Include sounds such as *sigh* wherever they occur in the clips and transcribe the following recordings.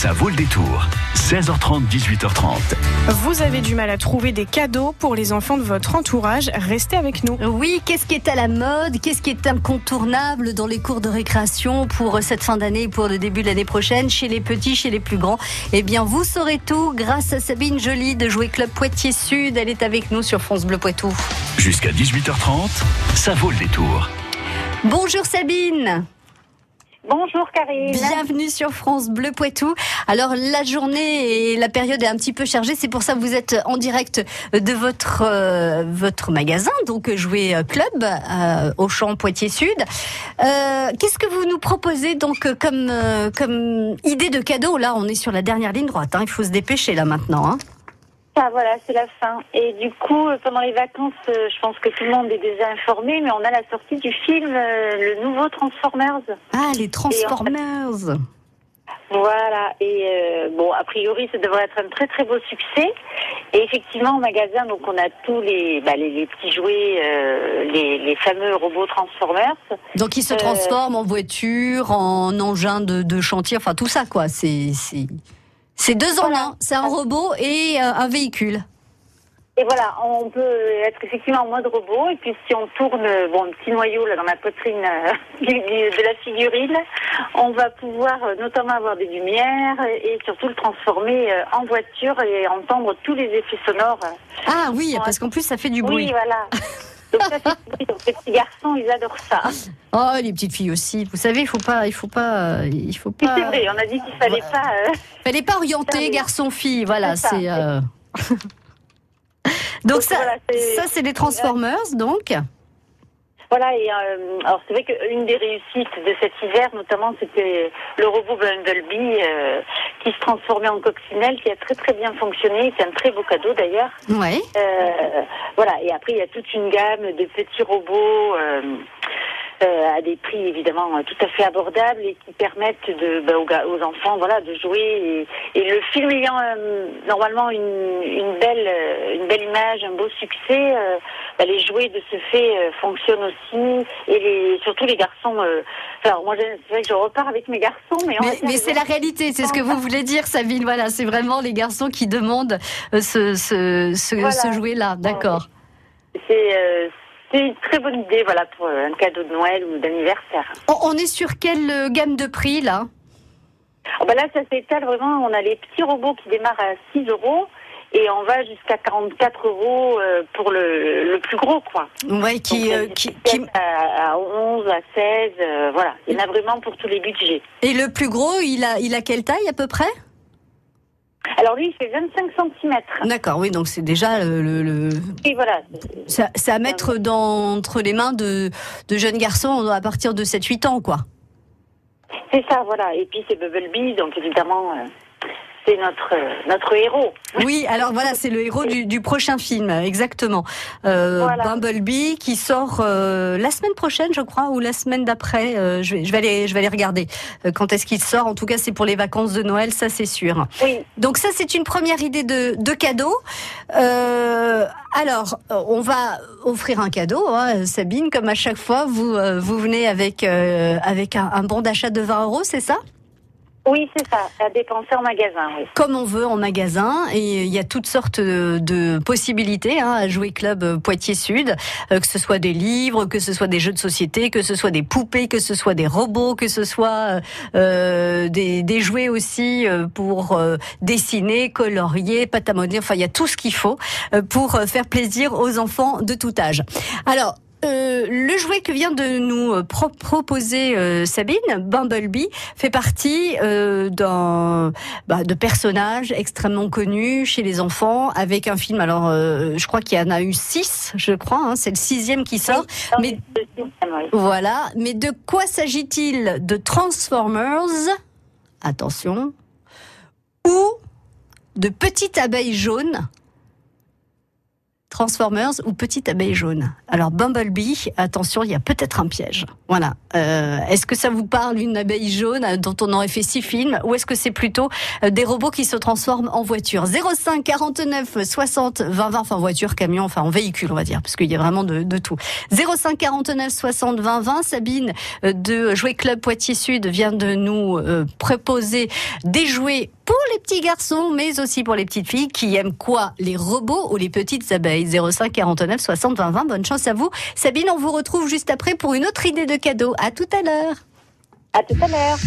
Ça vaut le détour. 16h30, 18h30. Vous avez du mal à trouver des cadeaux pour les enfants de votre entourage Restez avec nous. Oui, qu'est-ce qui est à la mode? Qu'est-ce qui est incontournable dans les cours de récréation pour cette fin d'année et pour le début de l'année prochaine, chez les petits, chez les plus grands Eh bien, vous saurez tout grâce à Sabine Jolie de Jouer Club Poitiers Sud. Elle est avec nous sur France Bleu Poitou. Jusqu'à 18h30, ça vaut le détour. Bonjour Sabine Bonjour Karine. Bienvenue sur France Bleu Poitou. Alors la journée et la période est un petit peu chargée, c'est pour ça que vous êtes en direct de votre euh, votre magasin, donc Jouer Club euh, au Champ Poitiers Sud. Euh, Qu'est-ce que vous nous proposez donc comme euh, comme idée de cadeau? Là, on est sur la dernière ligne droite. Hein. Il faut se dépêcher là maintenant. Hein. Voilà, c'est la fin. Et du coup, euh, pendant les vacances, euh, je pense que tout le monde est déjà informé, mais on a la sortie du film, euh, le nouveau Transformers. Ah, les Transformers. Voilà. Et euh, bon, a priori, ça devrait être un très très beau succès. Et effectivement, au magasin, donc on a tous les bah, les, les petits jouets, euh, les, les fameux robots Transformers. Donc ils se transforment en voiture, en engin de, de chantier, enfin tout ça quoi. C'est c'est deux en Voilà. un. C'est un robot et euh, un véhicule. Et voilà, on peut être effectivement en mode robot. Et puis si on tourne bon, un petit noyau là dans la poitrine euh, *laughs* du- du- de la figurine, on va pouvoir euh, notamment avoir des lumières et surtout le transformer euh, en voiture et entendre tous les effets sonores. Ah oui, parce qu'en plus ça fait du bruit. Oui, voilà. *laughs* Donc ça. Donc les petits garçons, ils adorent ça. Oh, les petites filles aussi. Vous savez, il faut pas, il faut pas, il faut pas. c'est vrai, on a dit qu'il fallait pas. euh, Fallait pas orienter garçon-fille. Voilà, C'est euh, *laughs* donc Donc ça, voilà, ça c'est les Transformers donc. Voilà, et euh, alors c'est vrai qu'une des réussites de cet hiver, notamment, c'était le robot Bumblebee euh, qui se transformait en coccinelle, qui a très très bien fonctionné. C'est un très beau cadeau d'ailleurs. Ouais. Euh, voilà, et après il y a toute une gamme de petits robots. Euh, à des prix évidemment euh, tout à fait abordables et qui permettent de, bah, aux, enfants voilà de jouer et, et le film ayant euh, normalement une, une belle une belle image un beau succès bah, les jouets de ce fait fonctionnent aussi et les surtout les garçons alors moi c'est vrai que je repars avec mes garçons mais, Mais, mais c'est la réalité, c'est ce que vous voulez dire, Sabine. Voilà, c'est vraiment les garçons qui demandent ce, ce, ce, Voilà. ce jouet-là. D'accord. c'est euh, c'est une très bonne idée voilà pour un cadeau de Noël ou d'anniversaire On, est sur quelle euh, gamme de prix là? Oh, là, ça s'étale vraiment. On a les petits robots qui démarrent à 6 euros et on va jusqu'à 44 euros euh, pour le, le plus gros, quoi. Ouais, qui, Donc, euh, qui, qui- à, à 11, à 16, euh, voilà. Il y en a vraiment pour tous les budgets. et le plus gros, il a, il a quelle taille à peu près? Alors lui, il fait 25 cm. D'accord, oui, donc c'est déjà le, le, Et voilà. ça- c'est à mettre dans, entre les mains de, de jeunes garçons à partir de 7-8 ans, quoi. C'est ça, voilà. Et puis c'est Bumblebee, donc évidemment, euh, c'est notre, notre héros. Oui, alors voilà, c'est le héros du, du prochain film, exactement. Euh, Voilà. Bumblebee qui sort euh, la semaine prochaine, je crois, ou la semaine d'après. Euh, je, vais, je vais aller, je vais aller regarder quand est-ce qu'il sort. En tout cas, c'est pour les vacances de Noël, ça c'est sûr. Oui. Donc ça, c'est une première idée de, de cadeau. Alors, on va offrir un cadeau, hein, Sabine, comme à chaque fois, vous vous venez avec avec un, un bon d'achat de 20 euros, c'est ça? Oui, c'est ça. À dépenser en magasin, oui. comme on veut en magasin et il y a toutes sortes de, possibilités hein, à jouer club euh, Poitiers Sud, euh, que ce soit des livres, que ce soit des jeux de société, que ce soit des poupées, que ce soit des robots, que ce soit euh, des, des jouets aussi euh, pour euh, dessiner, colorier, modeler. Enfin, il y a tout ce qu'il faut euh, pour euh, faire plaisir aux enfants de tout âge. Alors. Euh, le jouet que vient de nous euh, pro- proposer euh, Sabine, Bumblebee, fait partie euh, d'un bah, de personnages extrêmement connus chez les enfants, avec un film. Alors, je crois qu'il y en a eu six, je crois. Hein, c'est le sixième qui sort. Mais- oui. Voilà. Mais de quoi s'agit-il De Transformers? Attention. Ou de petites abeilles jaunes Transformers ou Petite abeille jaune. Alors Bumblebee, attention, il y a peut-être un piège. Voilà. Euh, est-ce que ça vous parle une abeille jaune euh, dont on aurait fait six films, ou est-ce que c'est plutôt euh, des robots qui se transforment en voiture? 05 49 60 20 20, enfin voiture, camion, enfin en véhicule, on va dire, parce qu'il y a vraiment de, de tout. 05 49 60 20 20. Sabine de Jouet Club Poitiers Sud vient de nous proposer des jouets pour les petits garçons, mais aussi pour les petites filles qui aiment quoi? Les robots ou les petites abeilles? 05 49 60 20 20. Bonne chance à vous. Sabine, on vous retrouve juste après pour une autre idée de cadeau. À tout à l'heure. À tout à l'heure.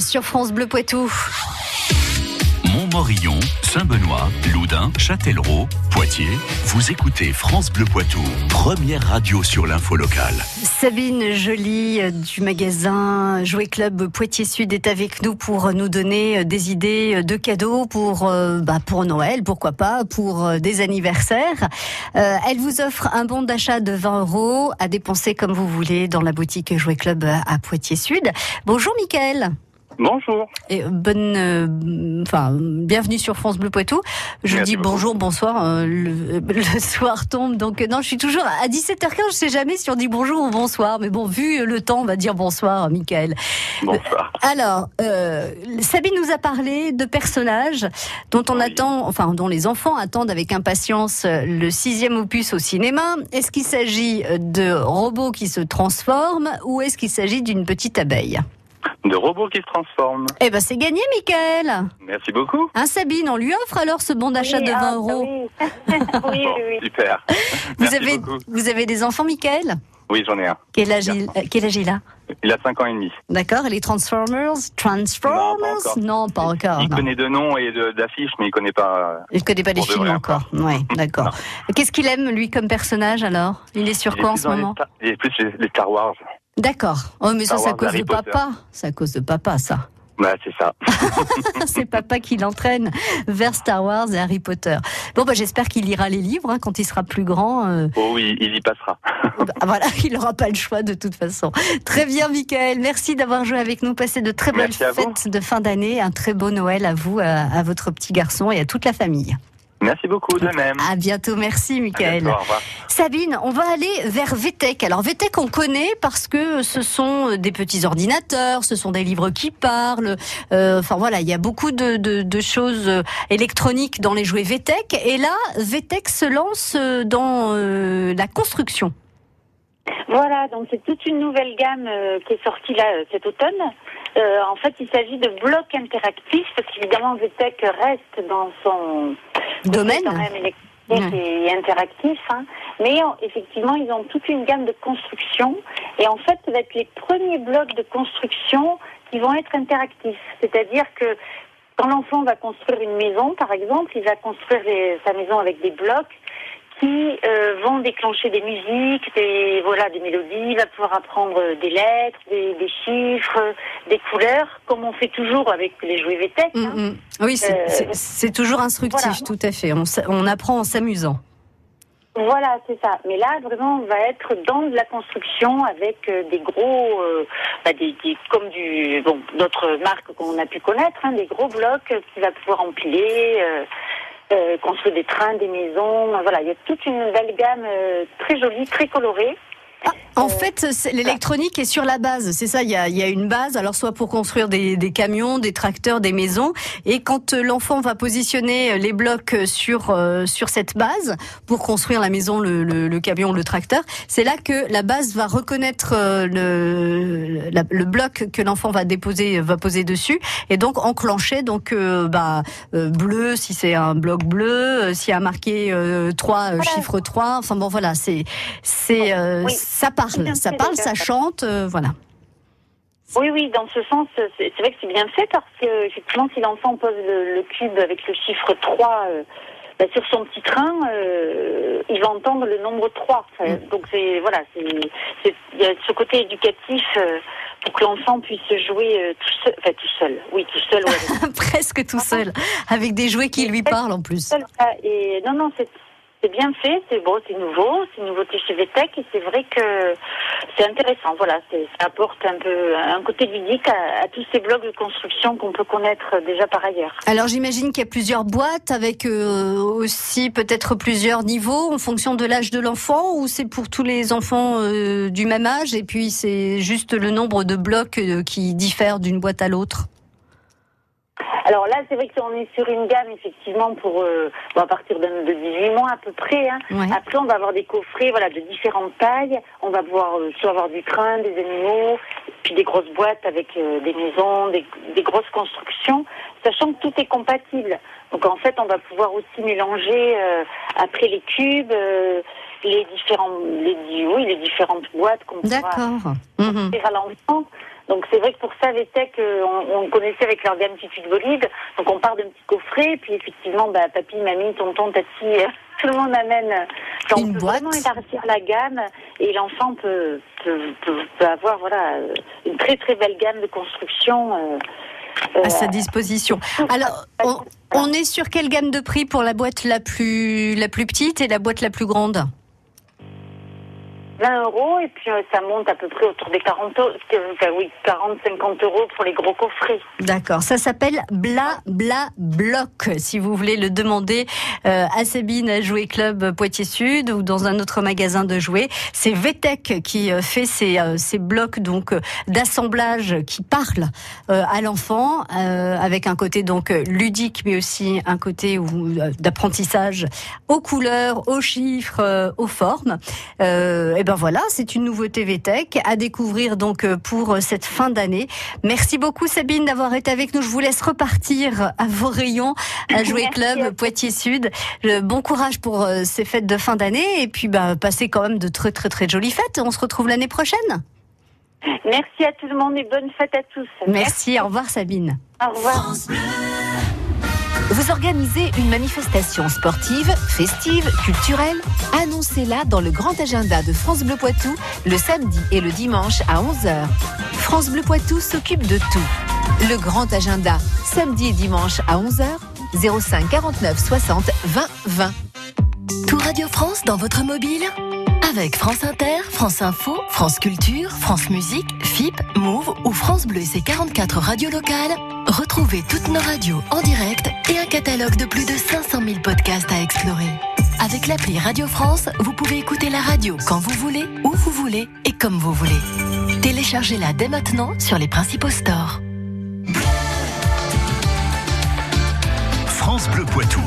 Sur France Bleu Poitou. Montmorillon, Saint-Benoît, Loudun, Châtellerault, Poitiers. Vous écoutez France Bleu Poitou, première radio sur l'info locale. Sabine Joly euh, du magasin Jouet Club Poitiers Sud est avec nous pour nous donner euh, des idées euh, de cadeaux pour bah, pour Noël, pourquoi pas, pour des anniversaires. elle vous offre un bon d'achat de 20 euros à dépenser comme vous voulez dans la boutique Jouet Club à Poitiers Sud. Bonjour Mickaël. Bonjour. Et bonne, euh, enfin, bienvenue sur France Bleu Poitou. Je dis bonjour, bonsoir. Euh, le, *laughs* soir tombe, donc non, je suis toujours à 17h15. Je sais jamais si on dit bonjour ou bonsoir, mais bon, vu le temps, on va dire bonsoir, Michael. Bonsoir. Alors, euh, Sabine nous a parlé de personnages dont on attend, enfin, dont les enfants attendent avec impatience le sixième opus au cinéma. Est-ce qu'il s'agit de robots qui se transforment ou est-ce qu'il s'agit d'une petite abeille? De robots qui se transforment. Eh ben c'est gagné, Michael. Merci beaucoup. Hein, Sabine, on lui offre alors ce bon d'achat de 20 ah, euros. oui. *laughs* oui, oui, Super. Vous avez, vous avez des enfants, Michael Oui, j'en ai un. Quel âge, il, euh, quel âge il a? Il a 5 ans et demi. D'accord, et les Transformers Transformers? Non, pas encore. Il, connaît de noms et d'affiches, mais il connaît pas. Il connaît pas les films encore. Ouais, d'accord. Qu'est-ce qu'il aime, lui, comme personnage alors? Il est sur quoi en ce moment? Il est plus les Star Wars. D'accord. Oh, mais ça, c'est à cause de papa. C'est à cause de papa, ça. Bah, c'est ça. *laughs* *laughs* c'est papa qui l'entraîne vers Star Wars et Harry Potter. Bon, bah, j'espère qu'il lira les livres hein, quand il sera plus grand. Euh. Oh oui, il y passera. bah, *laughs* voilà, il n'aura pas le choix de toute façon. Très bien, Michael. Merci d'avoir joué avec nous. Passez de très belles fêtes de fin d'année. Un très beau Noël à vous, à votre petit garçon et à toute la famille. Merci beaucoup, de même. À bientôt, merci Michael. Sabine, on va aller vers VTech. Alors VTech, on connaît parce que ce sont des petits ordinateurs, ce sont des livres qui parlent. Euh, enfin voilà, il y a beaucoup de, de, de, choses électroniques dans les jouets VTech. Et là, VTech se lance dans euh, la construction. Voilà, donc c'est toute une nouvelle gamme euh, qui est sortie là euh, cet automne. Euh, en fait, il s'agit de blocs interactifs, parce qu'évidemment, VTech reste dans son domaine quand même interactif. Hein. Mais effectivement, ils ont toute une gamme de construction. Et en fait, ça va être les premiers blocs de construction qui vont être interactifs. C'est-à-dire que quand l'enfant va construire une maison, par exemple, il va construire sa maison avec des blocs qui euh, vont déclencher des musiques, des voilà, des mélodies. Il va pouvoir apprendre des lettres, des, chiffres, des couleurs, comme on fait toujours avec les jouets VTech. Hein. Mm, mm. Oui, c'est euh, toujours instructif, tout à fait. On, on apprend en s'amusant. Voilà, c'est ça. Mais là, vraiment, on va être dans de la construction avec euh, des gros, bah, des, comme du, bon, d'autres marques qu'on a pu connaître, hein, des gros blocs qu'il va pouvoir empiler. Euh, construire des trains, des maisons. Voilà, il y a toute une belle gamme euh, très jolie, très colorée. En fait, l'électronique est sur la base. C'est ça, il y a, une base, alors soit pour construire des, camions, des tracteurs, des maisons. Et quand euh, l'enfant va positionner euh, les blocs euh, sur, sur cette base pour construire la maison, le, le, camion, le tracteur, c'est là que la base va reconnaître le, le bloc que l'enfant va déposer, va poser dessus. Et donc enclencher, donc bah, bleu si c'est un bloc bleu, s'il y a marqué 3, chiffre 3. Enfin bon, voilà, c'est... c'est ça parle, ça parle, ça chante, euh, voilà. Oui, oui, dans ce sens, c'est vrai que c'est bien fait parce que effectivement, si l'enfant pose le, cube avec le chiffre 3 euh, bah, sur son petit train, euh, il va entendre le nombre 3. Mm. Donc c'est voilà, il y a ce côté éducatif pour que l'enfant puisse jouer tout seul, enfin tout seul, oui, tout seul. *laughs* Presque tout seul, avec des jouets qui lui parlent en plus. Et non, non, c'est c'est bien fait, c'est beau, c'est nouveau, c'est une nouveauté chez VTech et c'est vrai que c'est intéressant. Voilà, ça apporte un peu un côté ludique à, tous ces blocs de construction qu'on peut connaître déjà par ailleurs. Alors j'imagine qu'il y a plusieurs boîtes avec euh, aussi peut-être plusieurs niveaux en fonction de l'âge de l'enfant ou c'est pour tous les enfants euh, du même âge et puis c'est juste le nombre de blocs euh, qui diffèrent d'une boîte à l'autre? Alors là, c'est vrai qu'on est sur une gamme effectivement pour euh, à partir de, 18 mois à peu près. Hein. Après, on va avoir des coffrets, voilà, de différentes tailles. On va pouvoir euh, soit avoir du train, des animaux, puis des grosses boîtes avec euh, des maisons, des, grosses constructions, sachant que tout est compatible. Donc en fait, on va pouvoir aussi mélanger après les cubes les différents, les, oui, les différentes boîtes qu'on pourra offrir à l'enfant. Donc c'est vrai que pour ça, Vetec, euh, on, on connaissait avec leur gamme Titude Bolide. Donc on part d'un petit coffret, puis effectivement, bah, papy, mamie, tonton, tati, euh, *laughs* tout le monde amène. euh, on Une peut boîte. vraiment élargir la gamme et l'enfant peut, peut, peut, peut avoir voilà euh, une très très belle gamme de construction. euh, euh, À sa disposition. Alors, on, on est sur quelle gamme de prix pour la boîte la plus, la plus petite et la boîte la plus grande? 20 euros et puis euh, ça monte à peu près autour des 40 euros, euh, enfin, oui, 40, 50 euros pour les gros coffrets. D'accord, ça s'appelle Bla Bla Bloc. Si vous voulez le demander euh, à Sabine à Jouet Club Poitiers Sud ou dans un autre magasin de jouets, c'est VTech qui euh, fait ces, euh, ces blocs donc d'assemblage qui parlent euh, à l'enfant euh, avec un côté donc ludique mais aussi un côté d'apprentissage aux couleurs, aux chiffres, aux formes. Et ben voilà, c'est une nouveauté VTech à découvrir donc euh, pour euh, cette fin d'année. Merci beaucoup Sabine d'avoir été avec nous. Je vous laisse repartir à vos rayons à *laughs* Jouer Club. Poitiers Sud. Le bon courage pour euh, ces fêtes de fin d'année et puis bah, passez quand même de très très très jolies fêtes. On se retrouve l'année prochaine. Merci à tout le monde et bonne fête à tous. Merci, au revoir Sabine. Au revoir. Vous organisez une manifestation sportive, festive, culturelle Annoncez-la dans le grand agenda de France Bleu Poitou le samedi et le dimanche à 11h. France Bleu Poitou s'occupe de tout. Le grand agenda, samedi et dimanche à 11h, 05 49 60 20 20. Tout Radio France dans votre mobile Avec France Inter, France Info, France Culture, France Musique, FIP, Move ou France Bleu et ses 44 radios locales, retrouvez toutes nos radios en direct et un catalogue de plus de 500 000 podcasts à explorer. Avec l'appli Radio France, vous pouvez écouter la radio quand vous voulez, où vous voulez et comme vous voulez. Téléchargez-la dès maintenant sur les principaux stores. France Bleu Poitou.